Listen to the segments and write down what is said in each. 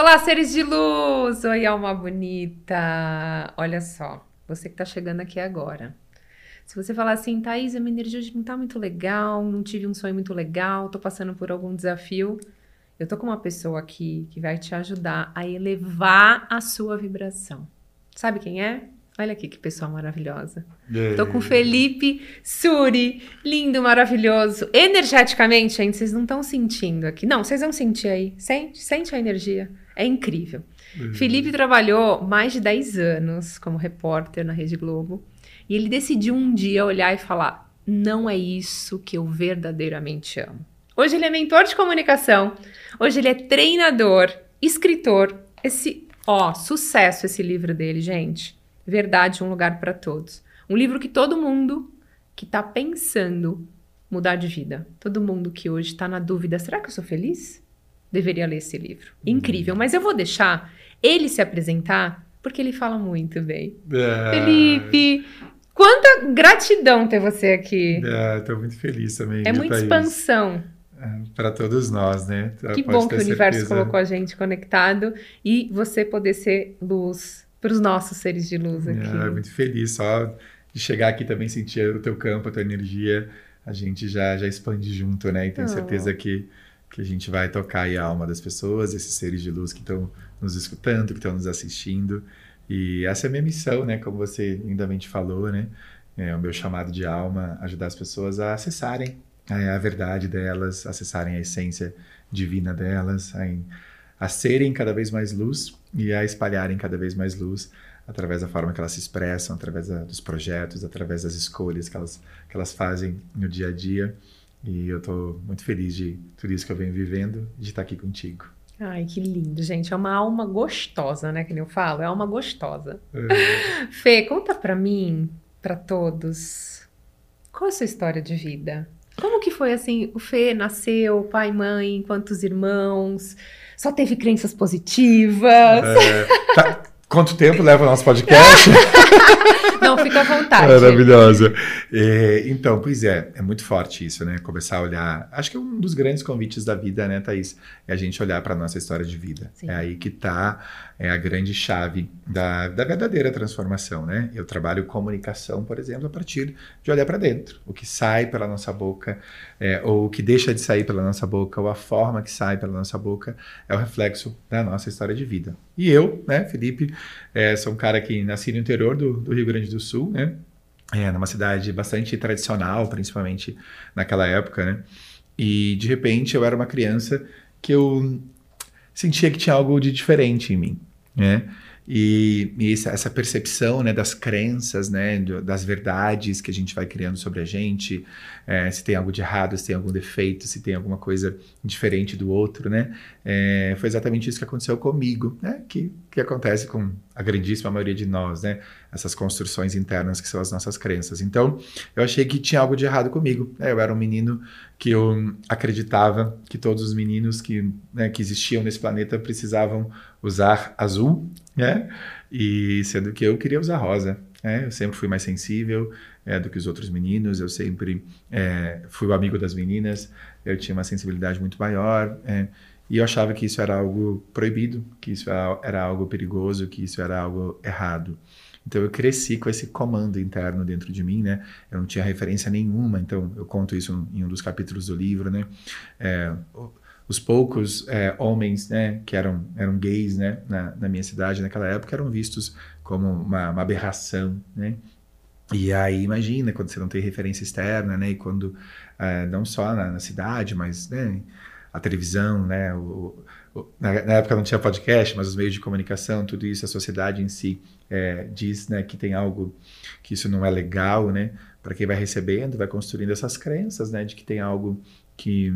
Olá, seres de luz! Oi, alma bonita! Olha só, você que tá chegando aqui agora. Se você falar assim, Thaís, a minha energia hoje não tá muito legal, não tive um sonho muito legal, tô passando por algum desafio, eu tô com uma pessoa aqui que vai te ajudar a elevar a sua vibração. Sabe quem é? Olha aqui que pessoa maravilhosa. Tô com Felipe Suri, lindo, maravilhoso. Energeticamente, gente, vocês não estão sentindo aqui. Não, vocês vão sentir aí. Sente, sente a energia. É incrível. Uhum. Felipe trabalhou mais de 10 anos como repórter na Rede Globo. E ele decidiu um dia olhar e falar: não é isso que eu verdadeiramente amo. Hoje ele é mentor de comunicação. Hoje ele é treinador, escritor. Esse, ó, sucesso esse livro dele, gente. Verdade, um lugar para todos. Um livro que todo mundo que está pensando mudar de vida, todo mundo que hoje está na dúvida, será que eu sou feliz? Deveria ler esse livro. Uhum. Incrível, mas eu vou deixar ele se apresentar porque ele fala muito bem. É... Felipe, quanta gratidão ter você aqui. Estou é, muito feliz também. É muita expansão. É, para todos nós, né? Que bom que o universo colocou a gente conectado e você poder ser luz para os nossos seres de luz aqui. É, muito feliz só de chegar aqui também sentir o teu campo, a tua energia, a gente já já expande junto, né? E tenho oh. certeza que que a gente vai tocar a alma das pessoas, esses seres de luz que estão nos escutando, que estão nos assistindo. E essa é a minha missão, né? Como você lindamente falou, né? É o meu chamado de alma, ajudar as pessoas a acessarem a verdade delas, acessarem a essência divina delas, a, a serem cada vez mais luz e a espalharem cada vez mais luz através da forma que elas se expressam, através da, dos projetos, através das escolhas que elas, que elas fazem no dia a dia. E eu estou muito feliz de tudo isso que eu venho vivendo, de estar aqui contigo. Ai, que lindo, gente. É uma alma gostosa, né? Que nem eu falo, é alma gostosa. É. Fê, conta pra mim, para todos, qual é a sua história de vida? Como que foi assim? O Fê nasceu, pai, mãe, quantos irmãos? Só teve crenças positivas? É, tá, Quanto tempo leva o nosso podcast? Não, fica à vontade. Maravilhosa. É, então, pois é, é muito forte isso, né? Começar a olhar. Acho que é um dos grandes convites da vida, né, Thaís? É a gente olhar para a nossa história de vida. Sim. É aí que está é a grande chave da, da verdadeira transformação, né? Eu trabalho comunicação, por exemplo, a partir de olhar para dentro. O que sai pela nossa boca, é, ou o que deixa de sair pela nossa boca, ou a forma que sai pela nossa boca, é o reflexo da nossa história de vida. E eu, né, Felipe, é, sou um cara que nasci no interior do, do Rio Grande do Sul, né? É, numa cidade bastante tradicional, principalmente naquela época, né? E de repente eu era uma criança que eu sentia que tinha algo de diferente em mim, né? E, e essa percepção né, das crenças, né, das verdades que a gente vai criando sobre a gente, é, se tem algo de errado, se tem algum defeito, se tem alguma coisa diferente do outro, né? É, foi exatamente isso que aconteceu comigo, né? Que, que acontece com a grandíssima maioria de nós, né? Essas construções internas que são as nossas crenças. Então, eu achei que tinha algo de errado comigo. Né? Eu era um menino que eu acreditava que todos os meninos que, né, que existiam nesse planeta precisavam usar azul, né? E sendo que eu queria usar rosa. Né? Eu sempre fui mais sensível é, do que os outros meninos, eu sempre é, fui o amigo das meninas, eu tinha uma sensibilidade muito maior. É, e eu achava que isso era algo proibido, que isso era algo perigoso, que isso era algo errado. Então eu cresci com esse comando interno dentro de mim, né? Eu não tinha referência nenhuma, então eu conto isso em um dos capítulos do livro, né? É, os poucos é, homens né, que eram, eram gays né, na, na, minha cidade naquela época eram vistos como uma, uma, aberração, né? E aí imagina quando você não tem referência externa, né? E quando é, não só na, na, cidade, mas né, a televisão, né? O, o, na, na, época não tinha podcast, mas os meios de comunicação, tudo isso, a sociedade em si é, diz, né? Que tem algo que isso não é legal, né? Para quem vai recebendo, vai construindo essas crenças, né? De que tem algo que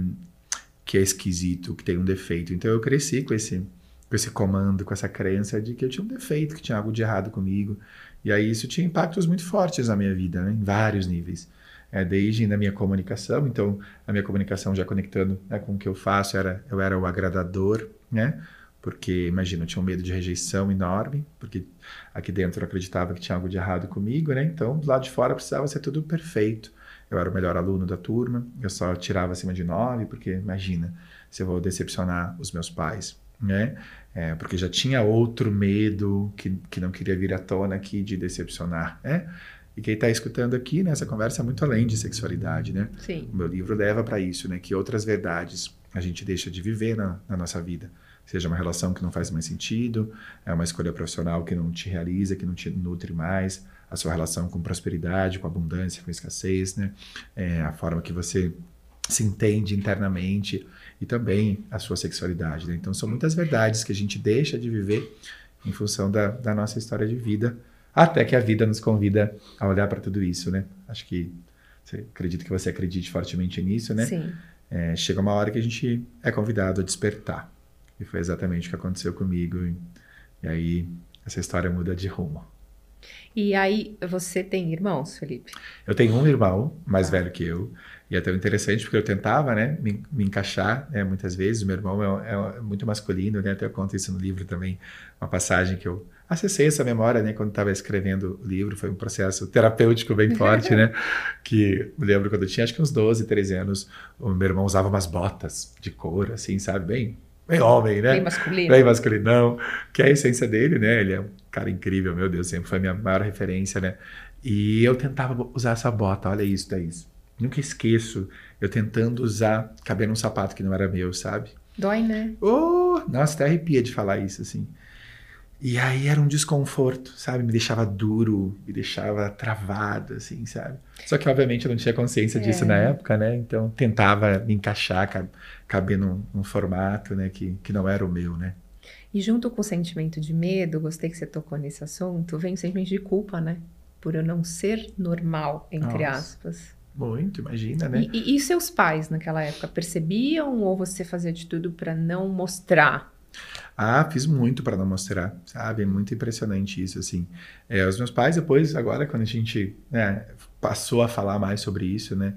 que é esquisito, que tem um defeito. Então eu cresci com esse com esse comando, com essa crença de que eu tinha um defeito, que tinha algo de errado comigo. E aí isso tinha impactos muito fortes na minha vida, né? em vários níveis. É, desde na minha comunicação, então a minha comunicação já conectando né, com o que eu faço, era, eu era o agradador, né? Porque, imagina, eu tinha um medo de rejeição enorme, porque aqui dentro eu acreditava que tinha algo de errado comigo, né? Então, do lado de fora precisava ser tudo perfeito eu era o melhor aluno da turma, eu só tirava acima de nove, porque imagina se eu vou decepcionar os meus pais. né? É, porque já tinha outro medo que, que não queria vir à tona aqui de decepcionar, né? E quem está escutando aqui, né, conversa é muito além de sexualidade, né? Sim. O meu livro leva para isso, né? Que outras verdades a gente deixa de viver na, na, nossa vida. Seja uma relação que não faz mais sentido, é uma escolha profissional que não te realiza, que não te nutre mais, a sua relação com prosperidade, com abundância, com escassez, né? É, a forma que você se entende internamente e também a sua sexualidade. Né? Então, são muitas verdades que a gente deixa de viver em função da, da nossa história de vida, até que a vida nos convida a olhar para tudo isso, né? Acho que você, acredito que você acredite fortemente nisso, né? Sim. É, chega uma hora que a gente é convidado a despertar. E foi exatamente o que aconteceu comigo. E, e aí essa história muda de rumo. E aí, você tem irmãos, Felipe? Eu tenho um irmão mais ah. velho que eu. E é tão interessante porque eu tentava, né, me, me encaixar, né, muitas vezes. O meu irmão é, é, muito masculino, né, até eu conto isso no livro também, uma passagem que eu acessei essa memória, né, quando estava escrevendo o livro. Foi um processo terapêutico bem forte, né, que me lembro quando eu tinha acho que uns 12, 13 anos, o meu irmão usava umas botas de couro, assim, sabe, bem bem homem, né? Bem masculino. Bem masculinão, que é a essência dele, né? Ele é cara incrível, meu Deus, sempre foi a minha maior referência, né? E eu tentava usar essa bota, olha isso, Thaís. Nunca esqueço eu tentando usar, caber num sapato que não era meu, sabe? Dói, né? Oh, nossa, até arrepia de falar isso, assim. E aí era um desconforto, sabe? Me deixava duro, me deixava travado, assim, sabe? Só que, obviamente, eu não tinha consciência disso é. na época, né? Então, tentava me encaixar, caber num, num, formato, né? Que, que não era o meu, né? E junto com o sentimento de medo, gostei que você tocou nesse assunto, vem o sentimento de culpa, né? Por eu não ser normal, entre Nossa. aspas. Muito, imagina, né? E, e, e, seus pais naquela época percebiam ou você fazia de tudo para não mostrar? Ah, fiz muito para não mostrar, sabe? É muito impressionante isso, assim. É, os meus pais, depois, agora, quando a gente né, passou a falar mais sobre isso, né?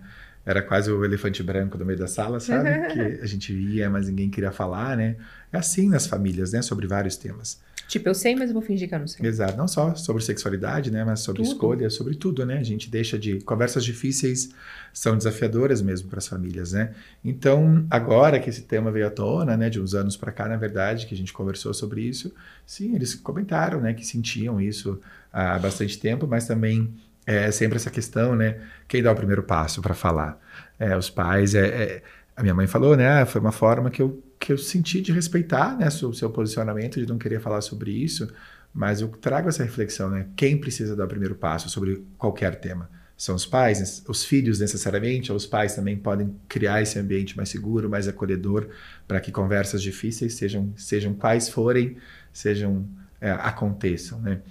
Era quase o elefante branco no meio da sala, sabe? que a gente via, mas ninguém queria falar, né? É assim nas famílias, né? Sobre vários temas. Tipo, eu sei, mas eu vou fingir que eu não sei. Exato. Não só sobre sexualidade, né? Mas sobre tudo. escolha, sobre tudo, né? A gente deixa de. Conversas difíceis são desafiadoras mesmo para as famílias, né? Então, agora que esse tema veio à tona, né? De uns anos para cá, na verdade, que a gente conversou sobre isso, sim, eles comentaram, né? Que sentiam isso há bastante tempo, mas também é sempre essa questão, né? Quem dá o primeiro passo para falar? É, os pais. É, é, a minha mãe falou, né? Ah, foi uma forma que eu que eu senti de respeitar né, o seu posicionamento, de não querer falar sobre isso, mas eu trago essa reflexão, né? Quem precisa dar o primeiro passo sobre qualquer tema? São os pais, os filhos necessariamente, ou os pais também podem criar esse ambiente mais seguro, mais acolhedor, para que conversas difíceis, sejam, sejam quais forem, sejam é, aconteçam, né?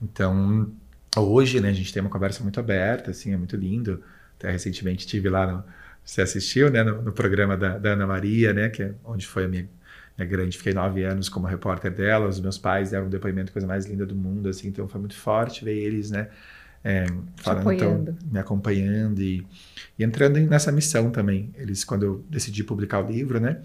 Então, hoje, né, a gente tem uma conversa muito aberta, assim, é muito lindo. Até recentemente tive lá no, você assistiu, né, no, no programa da, da, Ana Maria, né, que é onde foi a minha, minha grande, fiquei nove anos como repórter dela, os meus pais deram um depoimento, coisa mais linda do mundo, assim, então foi muito forte ver eles, né, é, falando, então, me acompanhando e, e entrando nessa missão também. Eles, quando eu decidi publicar o livro, né,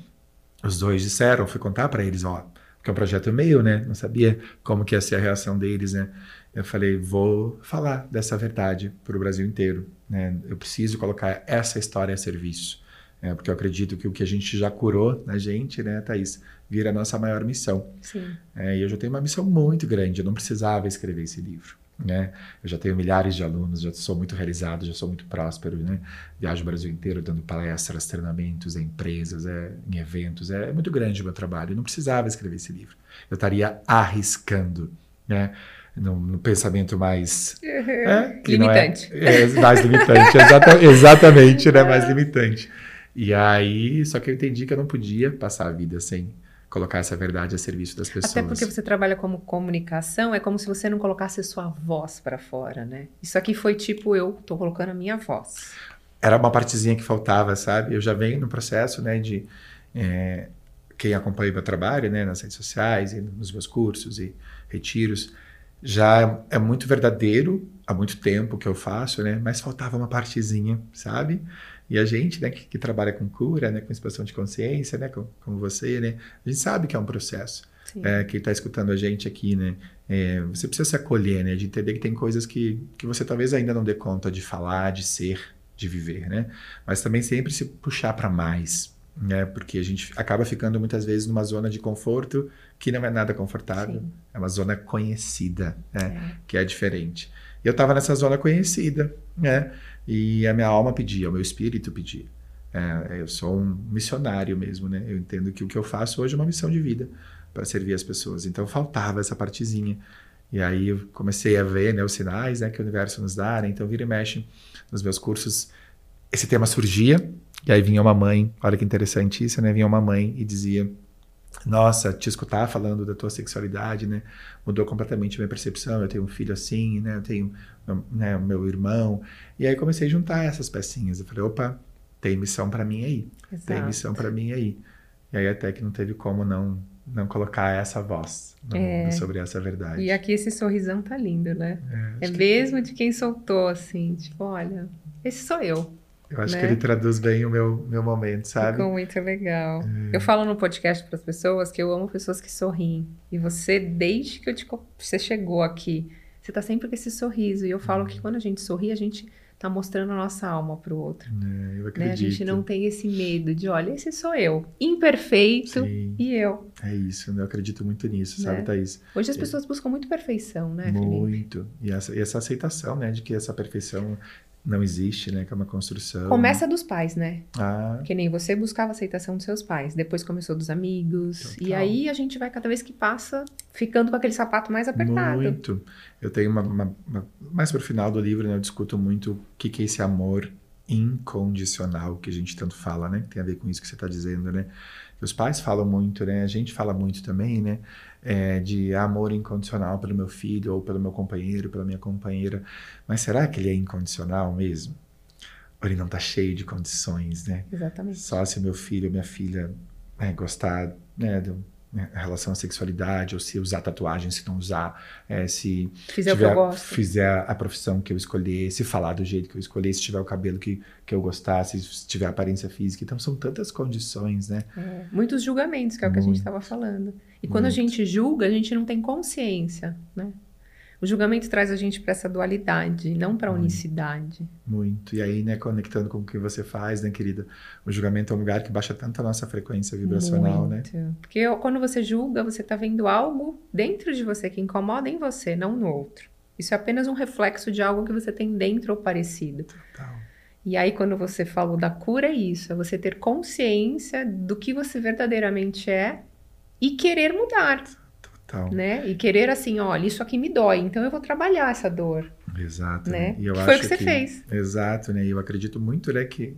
os dois disseram, fui contar para eles, ó, porque é um projeto meu, né, não sabia como que ia ser a reação deles, né, eu falei, vou falar dessa verdade para o Brasil inteiro. Né? Eu preciso colocar essa história a serviço. Né? Porque eu acredito que o que a gente já curou na gente, né, Thaís, vira a nossa maior missão. É, e eu já tenho uma missão muito grande. Eu não precisava escrever esse livro. Né? Eu já tenho milhares de alunos, já sou muito realizado, já sou muito próspero, né? Viajo o Brasil inteiro dando palestras, treinamentos em empresas, é, em eventos. É, é muito grande o meu trabalho. Eu não precisava escrever esse livro. Eu estaria arriscando, né? No, no pensamento mais é, limitante. É, é, mais limitante, exata, exatamente, né? Mais limitante. E aí, só que eu entendi que eu não podia passar a vida sem colocar essa verdade a serviço das pessoas. Até porque você trabalha como comunicação, é como se você não colocasse a sua voz para fora, né? Isso aqui foi tipo eu tô colocando a minha voz. Era uma partezinha que faltava, sabe? Eu já venho no processo, né, de é, quem acompanha o meu trabalho, né, nas redes sociais e nos meus cursos e retiros, já é muito verdadeiro há muito tempo que eu faço, né? Mas faltava uma partezinha, sabe? E a gente, né, que, que trabalha com cura, né, com expansão de consciência, né, como, como você, né, a gente sabe que é um processo. É, quem está escutando a gente aqui, né, é, você precisa se acolher, né, de entender que tem coisas que, que você talvez ainda não dê conta de falar, de ser, de viver, né? Mas também sempre se puxar para mais, né? Porque a gente acaba ficando muitas vezes numa zona de conforto que não é nada confortável. Sim. É uma zona conhecida, né? É. Que é diferente. Eu estava nessa zona conhecida, né? E a minha alma pedia, o meu espírito pedia. É, eu sou um missionário mesmo, né? Eu entendo que o que eu faço hoje é uma missão de vida para servir as pessoas. Então faltava essa partezinha. E aí eu comecei a ver né, os sinais né, que o universo nos dá. Né? Então vira e mexe nos meus cursos. Esse tema surgia, e aí vinha uma mãe, olha que interessante isso, né? Vinha uma mãe e dizia: Nossa, te escutar falando da tua sexualidade, né? Mudou completamente a minha percepção. Eu tenho um filho assim, né? Eu tenho né, o meu irmão. E aí comecei a juntar essas pecinhas. Eu falei: opa, tem missão para mim aí. Exato. Tem missão para mim aí. E aí até que não teve como não não colocar essa voz no é. sobre essa verdade. E aqui esse sorrisão tá lindo, né? É, é mesmo que... de quem soltou, assim, tipo, olha, esse sou eu. Eu acho né? que ele traduz bem o meu, meu momento, sabe? Ficou muito legal. É. Eu falo no podcast para as pessoas que eu amo pessoas que sorriem. E você, desde que eu te, você chegou aqui, você tá sempre com esse sorriso. E eu falo que uhum. quando a gente sorri, a gente tá mostrando a nossa alma para o outro. É, eu acredito. Né? A gente não tem esse medo de, olha, esse sou eu, imperfeito Sim. e eu. É isso, eu acredito muito nisso, né? sabe, Thaís? Hoje as é. pessoas buscam muito perfeição, né, Muito. E essa, e essa aceitação, né, de que essa perfeição não existe, né? Que é uma construção. Começa dos pais, né? Ah. Que nem você buscava aceitação dos seus pais, depois começou dos amigos. Total. E aí a gente vai, cada vez que passa, ficando com aquele sapato mais apertado. Muito. Eu tenho uma. uma, uma mais pro final do livro, né? Eu discuto muito o que, que é esse amor incondicional que a gente tanto fala, né? Tem a ver com isso que você está dizendo, né? Os pais falam muito, né? A gente fala muito também, né? é, de amor incondicional pelo meu filho, ou pelo meu companheiro, pela minha companheira. Mas será que ele é incondicional mesmo? Ou ele não está cheio de condições, né? Exatamente. Só se meu filho ou minha filha né, gostar né, do, né, relação à sexualidade, ou se usar tatuagem, se não usar, é, se fizer, tiver, fizer a profissão que eu escolher, se falar do jeito que eu escolher, se tiver o cabelo que, que eu gostar, se tiver aparência física. Então são tantas condições, né? É, muitos julgamentos, que é o que a gente estava falando. E quando Muito. a gente julga, a gente não tem consciência, né? O julgamento traz a gente para essa dualidade, não para a unicidade. Muito. E aí, né, conectando com o que você faz, né, querida? O julgamento é um lugar que baixa tanto a nossa frequência vibracional, né? Muito. né? Porque quando você julga, você está vendo algo dentro de você que incomoda em você, não no outro. Isso é apenas um reflexo de algo que você tem dentro ou parecido. Total. E aí, quando você falou da cura, é isso: é você ter consciência do que você verdadeiramente é e querer mudar. Total. Né? E querer assim, olha, isso aqui me dói, então eu vou trabalhar essa dor. Exato. Né? E eu que acho foi o que você que, fez. Exato, né? E eu acredito muito, né, que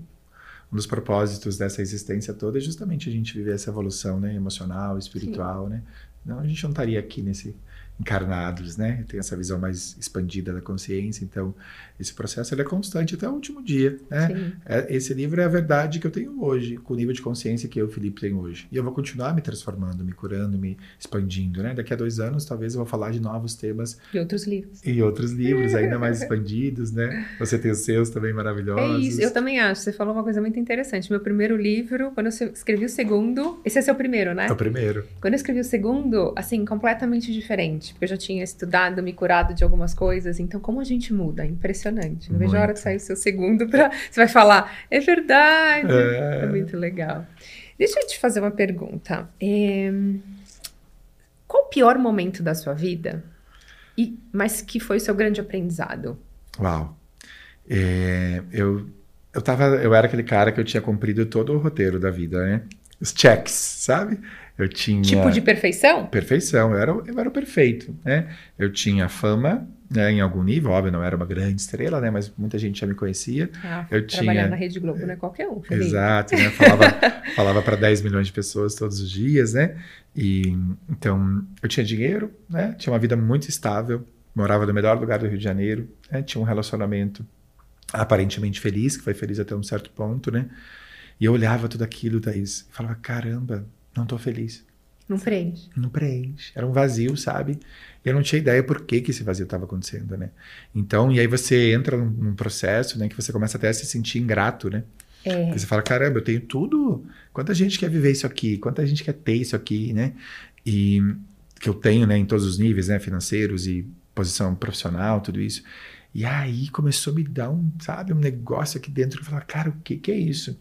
um dos propósitos dessa existência toda é justamente a gente viver essa evolução, né, emocional, espiritual, Sim. né? Não, a gente não estaria aqui nesse encarnados, né? Tem essa visão mais expandida da consciência. Então, esse processo ele é constante até o último dia, né? É, esse livro é a verdade que eu tenho hoje, com o nível de consciência que eu, Felipe, tenho hoje. E eu vou continuar me transformando, me curando, me expandindo, né? Daqui a dois anos, talvez eu vou falar de novos temas. E outros livros. E outros livros ainda mais expandidos, né? Você tem os seus também maravilhosos. É isso, eu também acho. Você falou uma coisa muito interessante. Meu primeiro livro, quando eu escrevi o segundo... Esse é seu primeiro, né? É o primeiro. Quando eu escrevi o segundo, assim, completamente diferente porque eu já tinha estudado, me curado de algumas coisas. Então, como a gente muda? Impressionante. Não vejo a hora de sair o seu segundo para. Você vai falar, é verdade. É... é... muito legal. Deixa eu te fazer uma pergunta. É... Qual o pior momento da sua vida? E, mas que foi o seu grande aprendizado? Uau. É, eu, eu, tava, eu era aquele cara que eu tinha cumprido todo o roteiro da vida, né? Os checks, sabe? Eu tinha. Tipo de perfeição? Perfeição, eu era, eu era o perfeito, né? Eu tinha fama, né, em algum nível, óbvio, não era uma grande estrela, né? Mas muita gente já me conhecia. Ah, eu tinha... na Rede Globo não é qualquer um. Felipe. Exato, né? Falava, falava para 10 milhões de pessoas todos os dias, né? E então eu tinha dinheiro, né? Tinha uma vida muito estável, morava no melhor lugar do Rio de Janeiro, né? tinha um relacionamento aparentemente feliz, que foi feliz até um certo ponto, né? E eu olhava tudo aquilo, Thaís, e falava, caramba, não tô feliz. Não preenche. Não preenche. Era um vazio, sabe? E eu não tinha ideia por que, que esse vazio estava acontecendo, né? Então, e aí você entra num, num, processo, né, que você começa até a se sentir ingrato, né? É. Você fala, caramba, eu tenho tudo. Quanta gente quer viver isso aqui? Quanta gente quer ter isso aqui, né? E que eu tenho, né, em todos os níveis, né, financeiros e posição profissional, tudo isso. E aí começou a me dar um, sabe, um negócio aqui dentro. Eu falava, cara, o que que é isso?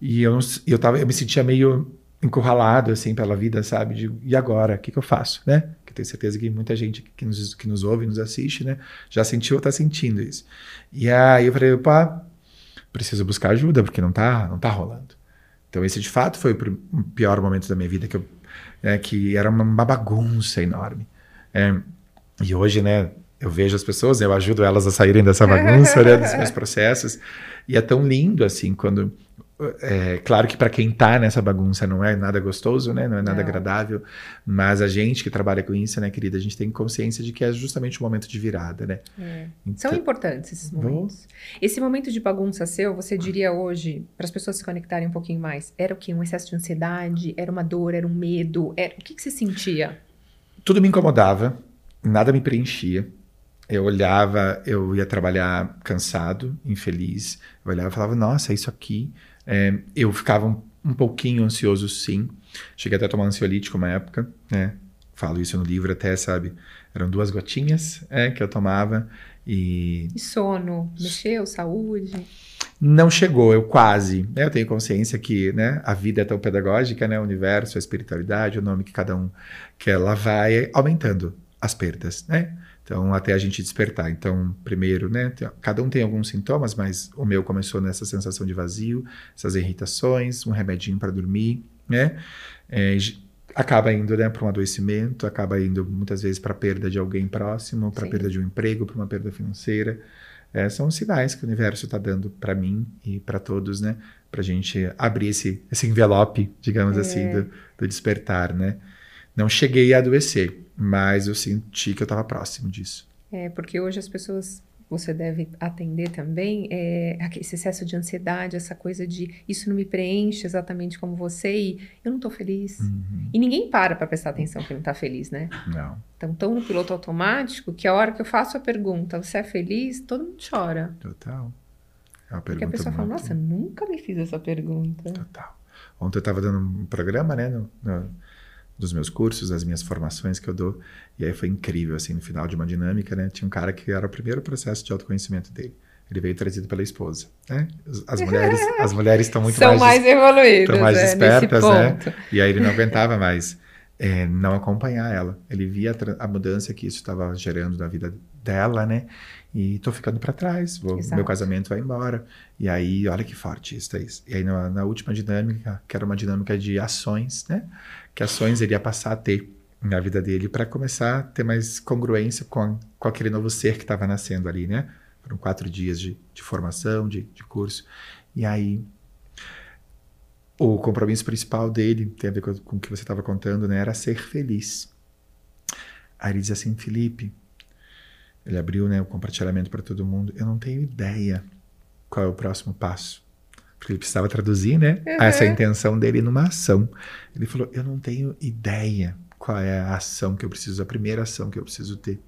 E eu, eu, tava, eu me sentia meio encurralado, assim, pela vida, sabe? De, e agora? O que, que eu faço, né? Que tenho certeza que muita gente que nos, que nos ouve, nos assiste, né? Já sentiu ou está sentindo isso. E aí eu falei, opa, preciso buscar ajuda, porque não tá, não tá rolando. Então esse, de fato, foi o pior momento da minha vida, que, eu, é, que era uma, uma bagunça enorme. É, e hoje, né, eu vejo as pessoas, eu ajudo elas a saírem dessa bagunça, né, dos meus processos. E é tão lindo, assim, quando é, claro que para quem está nessa bagunça não é nada gostoso, né? Não é nada não. agradável, mas a gente que trabalha com isso, né, querida, a gente tem consciência de que é justamente o momento de virada, né? É. Então, São importantes esses momentos. Esse momento de bagunça seu, você diria hoje, para as pessoas se conectarem um pouquinho mais, era o quê? Um excesso de ansiedade? Era uma dor? Era um medo? Era... O que, que você sentia? Tudo me incomodava, nada me preenchia. Eu olhava, eu ia trabalhar cansado, infeliz. Eu olhava e falava, nossa, isso aqui é, eu ficava um, um, pouquinho ansioso, sim. Cheguei até a tomar ansiolítico uma época, né? Falo isso no livro até, sabe? Eram duas gotinhas é, que eu tomava e... E sono? Mexeu? Saúde? Não chegou, eu quase. Né? Eu tenho consciência que né, a vida é tão pedagógica, né? O universo, a espiritualidade, o nome que cada um quer, ela vai aumentando as perdas, né? Então, até a gente despertar. Então, primeiro, né, cada um tem alguns sintomas, mas o meu começou nessa sensação de vazio, essas irritações, um remedinho para dormir, né? É, acaba indo né, para um adoecimento, acaba indo muitas vezes para a perda de alguém próximo, para a perda de um emprego, para uma perda financeira. É, são sinais que o universo está dando para mim e para todos, né? Para a gente abrir esse, esse envelope, digamos é. assim, do, do despertar, né? Não cheguei a adoecer, mas eu senti que eu estava próximo disso. É, porque hoje as pessoas você deve atender também é, esse excesso de ansiedade, essa coisa de isso não me preenche exatamente como você e eu não estou feliz. Uhum. E ninguém para para prestar atenção que não está feliz, né? Não. Então, tão no piloto automático que a hora que eu faço a pergunta, você é feliz? Todo mundo chora. Total. É uma Porque a pessoa fala, nossa, nunca me fiz essa pergunta. Total. Ontem eu estava dando um programa, né, no, no dos meus cursos, das minhas formações que eu dou. E aí foi incrível, assim, no final de uma dinâmica, né? Tinha um cara que era o primeiro processo de autoconhecimento dele. Ele veio trazido pela esposa, né? As mulheres, as mulheres estão muito São mais, mais evoluídas, estão mais é, espertas, né? E aí ele não aguentava mais é, não acompanhar ela. Ele via a, a mudança que isso estava gerando na vida dela, né? E tô ficando para trás, vou, meu casamento vai embora. E aí, olha que forte isso, Thaís. E aí, na, na, última dinâmica, que era uma dinâmica de ações, né? Que ações ele ia passar a ter na vida dele para começar a ter mais congruência com, com aquele novo ser que estava nascendo ali, né? Foram quatro dias de, de formação, de, de curso. E aí, o compromisso principal dele, tem a ver com, com o que você estava contando, né? Era ser feliz. Aí ele diz assim, Felipe, ele abriu né, o compartilhamento para todo mundo. Eu não tenho ideia qual é o próximo passo. Porque ele precisava traduzir né, uhum. essa intenção dele numa ação. Ele falou: Eu não tenho ideia qual é a ação que eu preciso, a primeira ação que eu preciso ter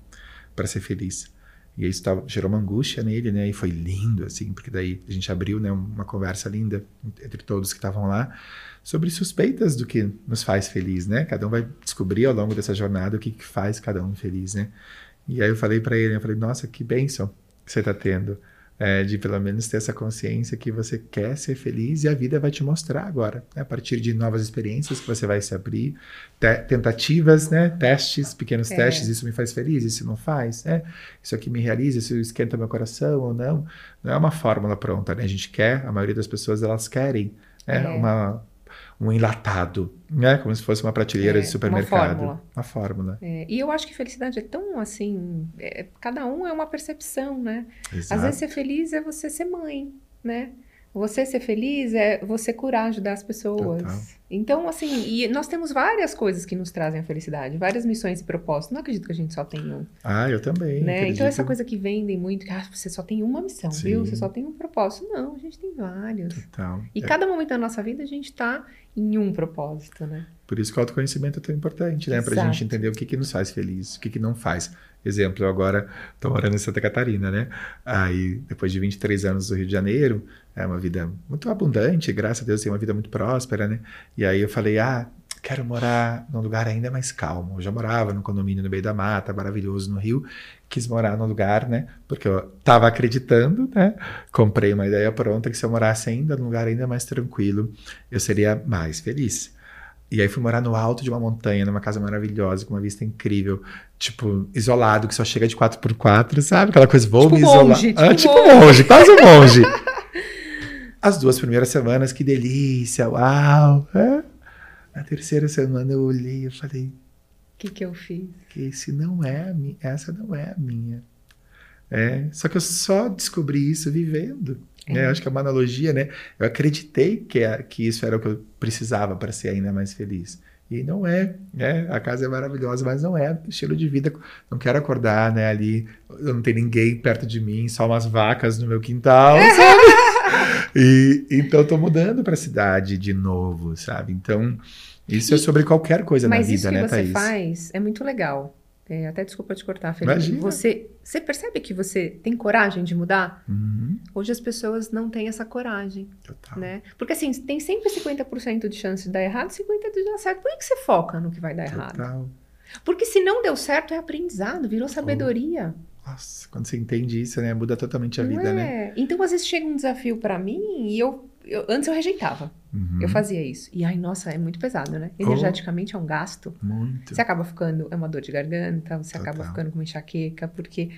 para ser feliz. E isso tava, gerou uma angústia nele, né? E foi lindo, assim, porque daí a gente abriu né, uma conversa linda entre todos que estavam lá sobre suspeitas do que nos faz feliz, né? Cada um vai descobrir ao longo dessa jornada o que, que faz cada um feliz, né? E aí eu falei para ele, eu falei, nossa, que bênção que você está tendo. É, de pelo menos ter essa consciência que você quer ser feliz e a vida vai te mostrar agora, né? a partir de novas experiências que você vai se abrir, te tentativas, né? testes, pequenos é. testes, isso me faz feliz, isso não faz, né? isso aqui me realiza, isso esquenta meu coração ou não. Não é uma fórmula pronta, né? a gente quer, a maioria das pessoas elas querem né? é. uma um enlatado, né? Como se fosse uma prateleira é, de supermercado. Uma fórmula. Uma fórmula. É, e eu acho que felicidade é tão assim, é, cada um é uma percepção, né? Exato. Às vezes ser feliz é você ser mãe, né? Você ser feliz é você curar, ajudar as pessoas. Total. Então, assim, e nós temos várias coisas que nos trazem a felicidade, várias missões e propósitos. Não acredito que a gente só tem um. Ah, eu também. Né? Então, essa coisa que vendem muito, que ah, você só tem uma missão, Sim. viu? Você só tem um propósito. Não, a gente tem vários. Total. E é. cada momento da nossa vida a gente está em um propósito, né? Por isso que o autoconhecimento é tão importante, né? Para a gente entender o que, que nos faz feliz, o que, que não faz. Exemplo, eu agora estou morando em Santa Catarina, né? Aí, depois de 23 anos no Rio de Janeiro, é uma vida muito abundante, graças a Deus, tem uma vida muito próspera, né? E aí eu falei, ah, quero morar num lugar ainda mais calmo. Eu já morava num condomínio no meio da mata, maravilhoso no Rio. Quis morar num lugar, né? Porque eu estava acreditando, né? Comprei uma ideia pronta que se eu morasse ainda num lugar ainda mais tranquilo, eu seria mais feliz. E aí fui morar no alto de uma montanha, numa casa maravilhosa, com uma vista incrível, tipo, isolado, que só chega de 4x4, sabe? Aquela coisa, vou tipo me isolar. Monge, tipo, ah, tipo monge. monge, quase um monge. As duas primeiras semanas, que delícia, uau! É. Na terceira semana eu olhei e falei: O que, que eu fiz? Que esse não é a minha, essa não é a minha. É, só que eu só descobri isso vivendo. É. Né? Acho que é uma analogia, né? Eu acreditei que, é, que isso era o que eu precisava para ser ainda mais feliz. E não é, né? A casa é maravilhosa, mas não é estilo de vida. Não quero acordar, né? Ali, não tem ninguém perto de mim, só umas vacas no meu quintal, sabe? E então estou mudando para a cidade de novo, sabe? Então isso é e, é sobre qualquer coisa na vida, né, Mas isso que você faz é muito legal. É, até desculpa te cortar, Felipe. Imagina. Você, você percebe que você tem coragem de mudar? Uhum. Hoje as pessoas não têm essa coragem. Total. Né? Porque assim, tem sempre 50% de chance de dar errado, 50% de dar certo. Por que você foca no que vai dar Total. errado? Porque se não deu certo, é aprendizado, virou sabedoria. Nossa, quando você entende isso, né? Muda totalmente a vida, né? é. né? Então, às vezes chega um desafio para mim e eu, eu, Antes eu rejeitava. Uhum. Eu fazia isso. E ai, nossa, é muito pesado, né? Oh. Energeticamente oh, é um gasto. Muito. Você acaba ficando. É uma dor de garganta, você Total. acaba ficando com uma enxaqueca, porque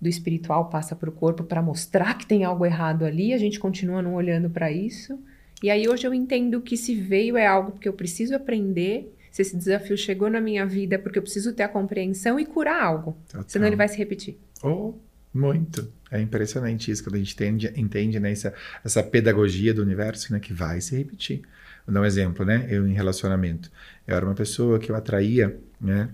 do espiritual passa para o corpo para mostrar que tem algo errado ali, a gente continua não olhando para isso. E aí hoje eu entendo que se veio é algo que eu preciso aprender se esse desafio chegou na minha vida porque eu preciso ter a compreensão e curar algo. Total. Senão ele vai se repetir. Oh, muito. É impressionante isso, quando a gente entende, entende né, essa, essa pedagogia do universo né, que vai se repetir. Vou dar um exemplo, né? Eu em relacionamento. Eu era uma pessoa que eu atraía, né?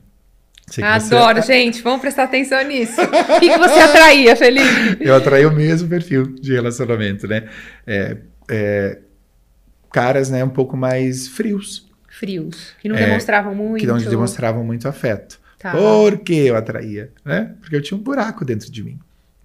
Adoro, você... gente. Vamos prestar atenção nisso. O que, que você atraía, Felipe? Eu atraía o mesmo perfil de relacionamento, né? É, é, caras, né, um pouco mais frios frios, que não é, demonstravam muito. Que não demonstravam muito afeto. Tá. Por que eu atraía? Né? Porque eu tinha um buraco dentro de mim.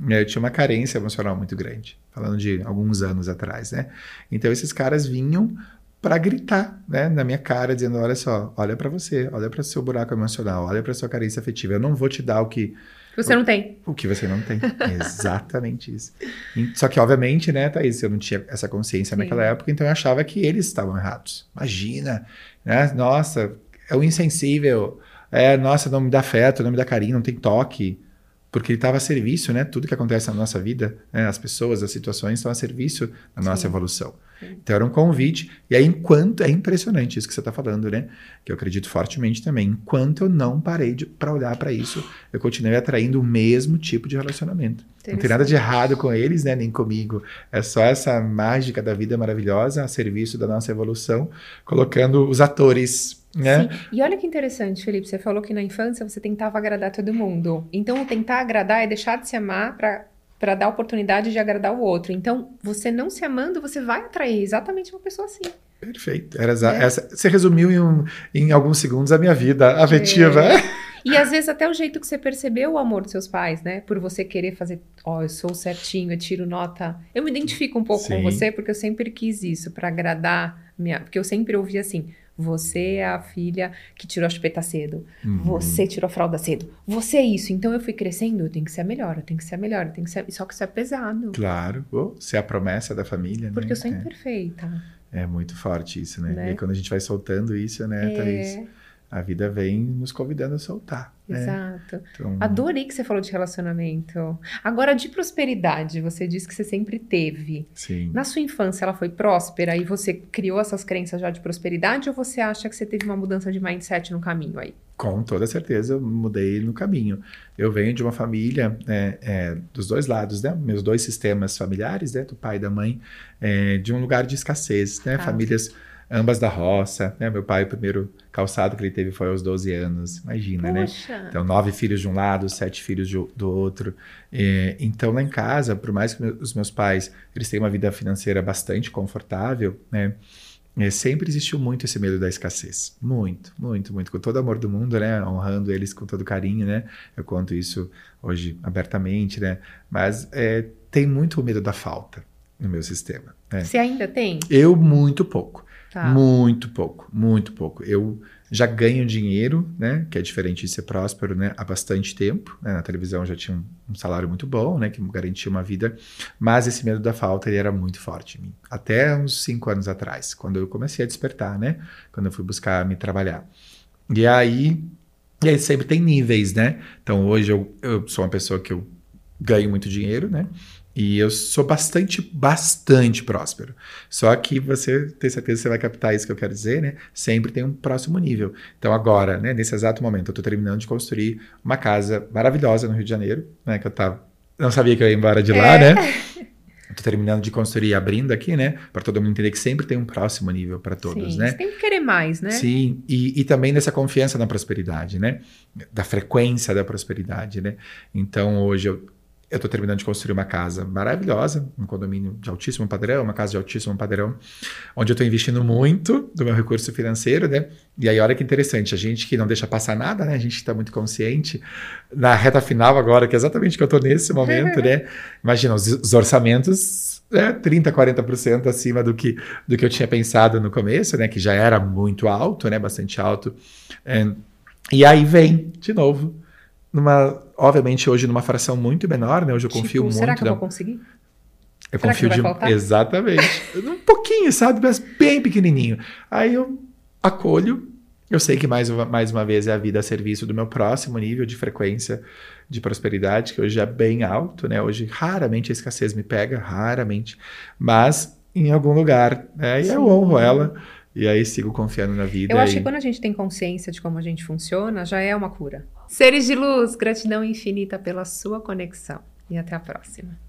Eu tinha uma carência emocional muito grande, falando de alguns anos atrás, né? Então esses caras vinham para gritar, né, na minha cara, dizendo: olha só, olha para você, olha para seu buraco emocional, olha para sua carência afetiva. Eu não vou te dar o que você não tem. O que você não tem. Exatamente isso. Só que, obviamente, né, Thaís, eu não tinha essa consciência Sim. naquela época, então eu achava que eles estavam errados. Imagina, né? Nossa, é o insensível. É, nossa, não me dá afeto, não me dá carinho, não tem toque. Porque ele estava a serviço, né? Tudo que acontece na nossa vida, né? as pessoas, as situações estão a serviço da nossa Sim. evolução. Então era um convite. E aí, enquanto. É impressionante isso que você está falando, né? Que eu acredito fortemente também. Enquanto eu não parei para olhar para isso, eu continuei atraindo o mesmo tipo de relacionamento. Não tem nada de errado com eles, né? Nem comigo. É só essa mágica da vida maravilhosa a serviço da nossa evolução, colocando os atores né? Sim. E olha que interessante, Felipe, você falou que na infância você tentava agradar todo mundo. Então, o tentar agradar é deixar de se amar para para dar oportunidade de agradar o outro. Então, você não se amando, você vai atrair exatamente uma pessoa assim. Perfeito. Era é. essa, você resumiu em, um, em alguns segundos a minha vida afetiva. É. E às vezes até o jeito que você percebeu o amor dos seus pais, né? Por você querer fazer, ó, oh, eu sou certinho, eu tiro nota. Eu me identifico um pouco Sim. com você porque eu sempre quis isso para agradar minha, porque eu sempre ouvi assim: você é a filha que tirou a chupeta cedo. Uhum. Você tirou a fralda cedo. Você é isso. Então eu fui crescendo, eu tenho que ser a melhor, eu tenho que ser a melhor, eu tenho que ser. Só que isso é pesado. Claro. Oh, você é a promessa da família, Porque né? eu sou é. imperfeita. É muito forte isso, né? né? E quando a gente vai soltando isso, né, é... Thaís? A vida vem nos convidando a soltar. Né? Exato. Então... Adorei que você falou de relacionamento. Agora, de prosperidade, você disse que você sempre teve. Sim. Na sua infância, ela foi próspera e você criou essas crenças já de prosperidade ou você acha que você teve uma mudança de mindset no caminho aí? Com toda certeza, eu mudei no caminho. Eu venho de uma família é, é, dos dois lados, né? Meus dois sistemas familiares, né? Do pai e da mãe, é, de um lugar de escassez, né? Ah. Famílias ambas da roça, né? Meu pai, o primeiro calçado que ele teve foi aos 12 anos, imagina, né? Poxa. né? Então, nove filhos de um lado, sete filhos de, do outro. E, então, lá em casa, por mais que os meus pais, eles têm uma vida financeira bastante confortável, né? É, sempre existiu muito esse medo da escassez. Muito, muito, muito. Com todo o amor do mundo, né? Honrando eles com todo carinho, né? Eu conto isso hoje abertamente, né? Mas é, tem muito o medo da falta. no meu sistema. Né? Você ainda tem? Eu, muito pouco. Tá. Muito pouco, muito pouco. Eu já ganho dinheiro, né? Que é diferente de ser próspero, né? Há bastante tempo. Né? Na televisão já tinha um, um, salário muito bom, né? Que garantia uma vida. Mas esse medo da falta ele era muito forte em mim. Até uns cinco anos atrás, quando eu comecei a despertar, né? Quando eu fui buscar me trabalhar. E aí, e aí sempre tem níveis, né? Então hoje eu, eu sou uma pessoa que eu ganho muito dinheiro, né? E eu sou bastante, bastante próspero. Só que você tem certeza que você vai captar isso que eu quero dizer, né? Sempre tem um próximo nível. Então agora, né, nesse exato momento, eu estou terminando de construir uma casa maravilhosa no Rio de Janeiro, né? Que eu tava, não sabia que eu ia embora de lá, é. né? Estou terminando de construir, abrindo aqui, né? Para todo mundo entender que sempre tem um próximo nível para todos, Sim, né? Você tem que querer mais, né? Sim, e, e também nessa confiança na prosperidade, né? Da frequência da prosperidade, né? Então hoje eu eu estou terminando de construir uma casa maravilhosa, um condomínio de altíssimo padrão, uma casa de altíssimo padrão, onde eu estou investindo muito do meu recurso financeiro, né? E aí, olha que interessante, a gente que não deixa passar nada, né? A gente está muito consciente. Na reta final agora, que é exatamente que eu estou nesse momento, né? Imagina, os, os orçamentos né, 30%, 40% acima do que, do que eu tinha pensado no começo, né? Que já era muito alto, né? Bastante alto. É, e aí vem, de novo, numa, obviamente hoje numa fração muito menor, né? Hoje eu tipo, confio muito. Será que eu vou conseguir? Eu será confio de exatamente, um pouquinho, sabe, mas bem pequenininho. Aí eu acolho. Eu sei que mais uma, mais uma vez é a vida a serviço do meu próximo nível de frequência de prosperidade, que hoje é bem alto, né? Hoje raramente a escassez me pega, raramente, mas em algum lugar, né? E eu honro ela. E aí sigo confiando na vida. Eu acho e... que quando a gente tem consciência de como a gente funciona, já é uma cura. Seres de luz, gratidão infinita pela sua conexão. E até a próxima.